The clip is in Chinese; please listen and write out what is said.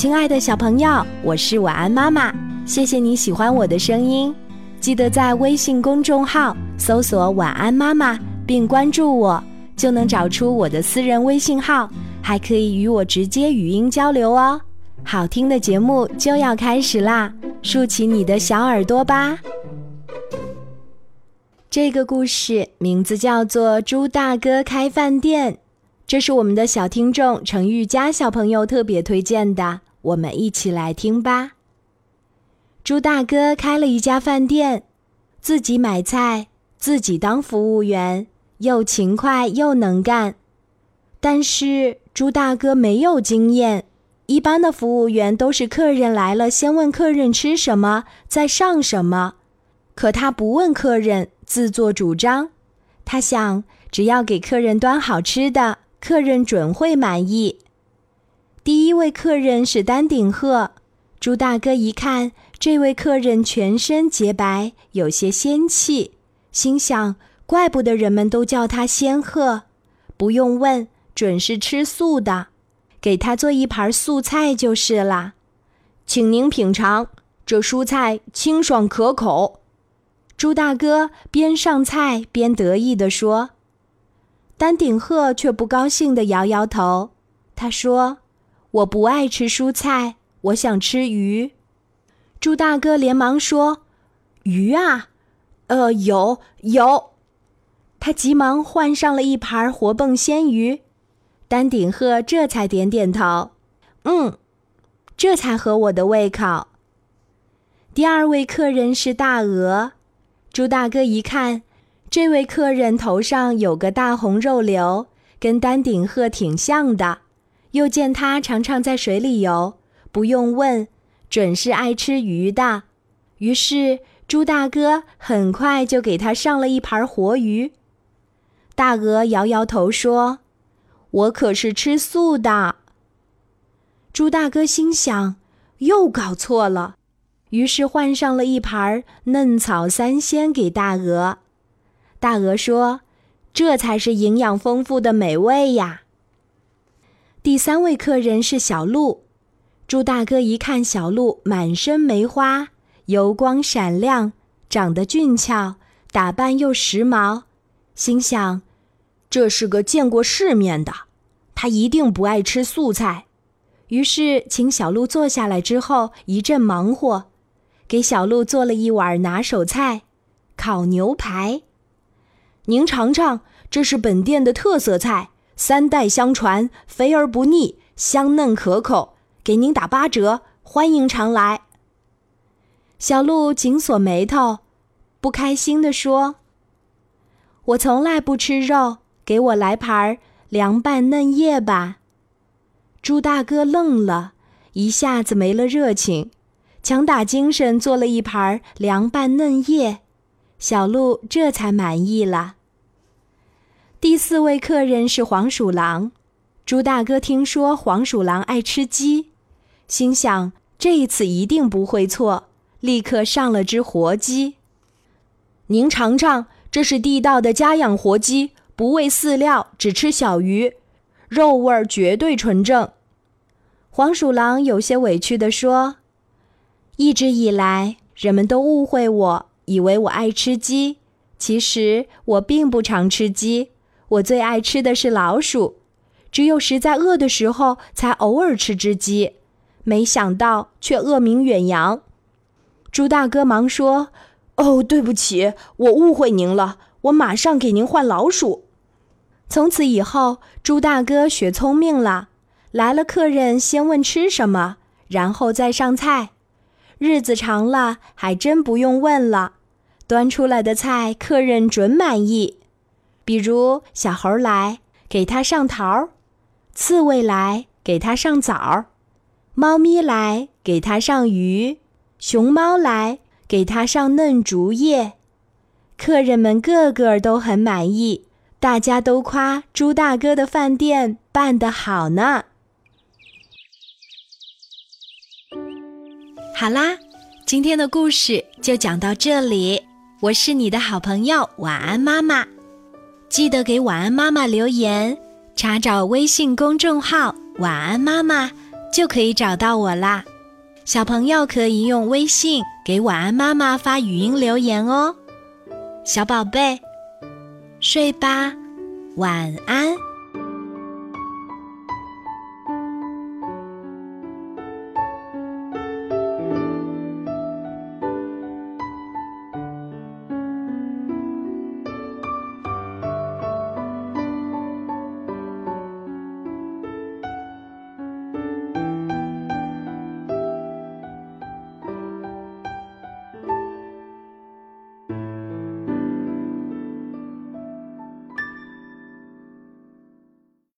亲爱的小朋友，我是晚安妈妈，谢谢你喜欢我的声音。记得在微信公众号搜索“晚安妈妈”并关注我，就能找出我的私人微信号，还可以与我直接语音交流哦。好听的节目就要开始啦，竖起你的小耳朵吧。这个故事名字叫做《猪大哥开饭店》。这是我们的小听众程玉佳小朋友特别推荐的，我们一起来听吧。朱大哥开了一家饭店，自己买菜，自己当服务员，又勤快又能干。但是朱大哥没有经验，一般的服务员都是客人来了先问客人吃什么，再上什么，可他不问客人，自作主张。他想，只要给客人端好吃的。客人准会满意。第一位客人是丹顶鹤，朱大哥一看这位客人全身洁白，有些仙气，心想：怪不得人们都叫他仙鹤。不用问，准是吃素的，给他做一盘素菜就是了。请您品尝，这蔬菜清爽可口。朱大哥边上菜边得意地说。丹顶鹤却不高兴地摇摇头，他说：“我不爱吃蔬菜，我想吃鱼。”猪大哥连忙说：“鱼啊，呃，有有。”他急忙换上了一盘活蹦鲜鱼，丹顶鹤这才点点头：“嗯，这才合我的胃口。”第二位客人是大鹅，猪大哥一看。这位客人头上有个大红肉瘤，跟丹顶鹤挺像的。又见他常常在水里游，不用问，准是爱吃鱼的。于是猪大哥很快就给他上了一盘活鱼。大鹅摇摇头说：“我可是吃素的。”猪大哥心想，又搞错了，于是换上了一盘嫩草三鲜给大鹅。大鹅说：“这才是营养丰富的美味呀。”第三位客人是小鹿，猪大哥一看小鹿满身梅花，油光闪亮，长得俊俏，打扮又时髦，心想：“这是个见过世面的，他一定不爱吃素菜。”于是请小鹿坐下来之后，一阵忙活，给小鹿做了一碗拿手菜——烤牛排。您尝尝，这是本店的特色菜，三代相传，肥而不腻，香嫩可口，给您打八折，欢迎常来。小鹿紧锁眉头，不开心地说：“我从来不吃肉，给我来盘凉拌嫩叶吧。”猪大哥愣了一下子，没了热情，强打精神做了一盘凉拌嫩叶，小鹿这才满意了。第四位客人是黄鼠狼，猪大哥听说黄鼠狼爱吃鸡，心想这一次一定不会错，立刻上了只活鸡。您尝尝，这是地道的家养活鸡，不喂饲料，只吃小鱼，肉味儿绝对纯正。黄鼠狼有些委屈地说：“一直以来，人们都误会我，以为我爱吃鸡，其实我并不常吃鸡。”我最爱吃的是老鼠，只有实在饿的时候才偶尔吃只鸡，没想到却恶名远扬。猪大哥忙说：“哦，对不起，我误会您了，我马上给您换老鼠。”从此以后，猪大哥学聪明了，来了客人先问吃什么，然后再上菜。日子长了，还真不用问了，端出来的菜客人准满意。比如小猴来给他上桃儿，刺猬来给他上枣儿，猫咪来给他上鱼，熊猫来给他上嫩竹叶，客人们个个都很满意，大家都夸猪大哥的饭店办得好呢。好啦，今天的故事就讲到这里，我是你的好朋友晚安妈妈。记得给晚安妈妈留言，查找微信公众号“晚安妈妈”，就可以找到我啦。小朋友可以用微信给晚安妈妈发语音留言哦。小宝贝，睡吧，晚安。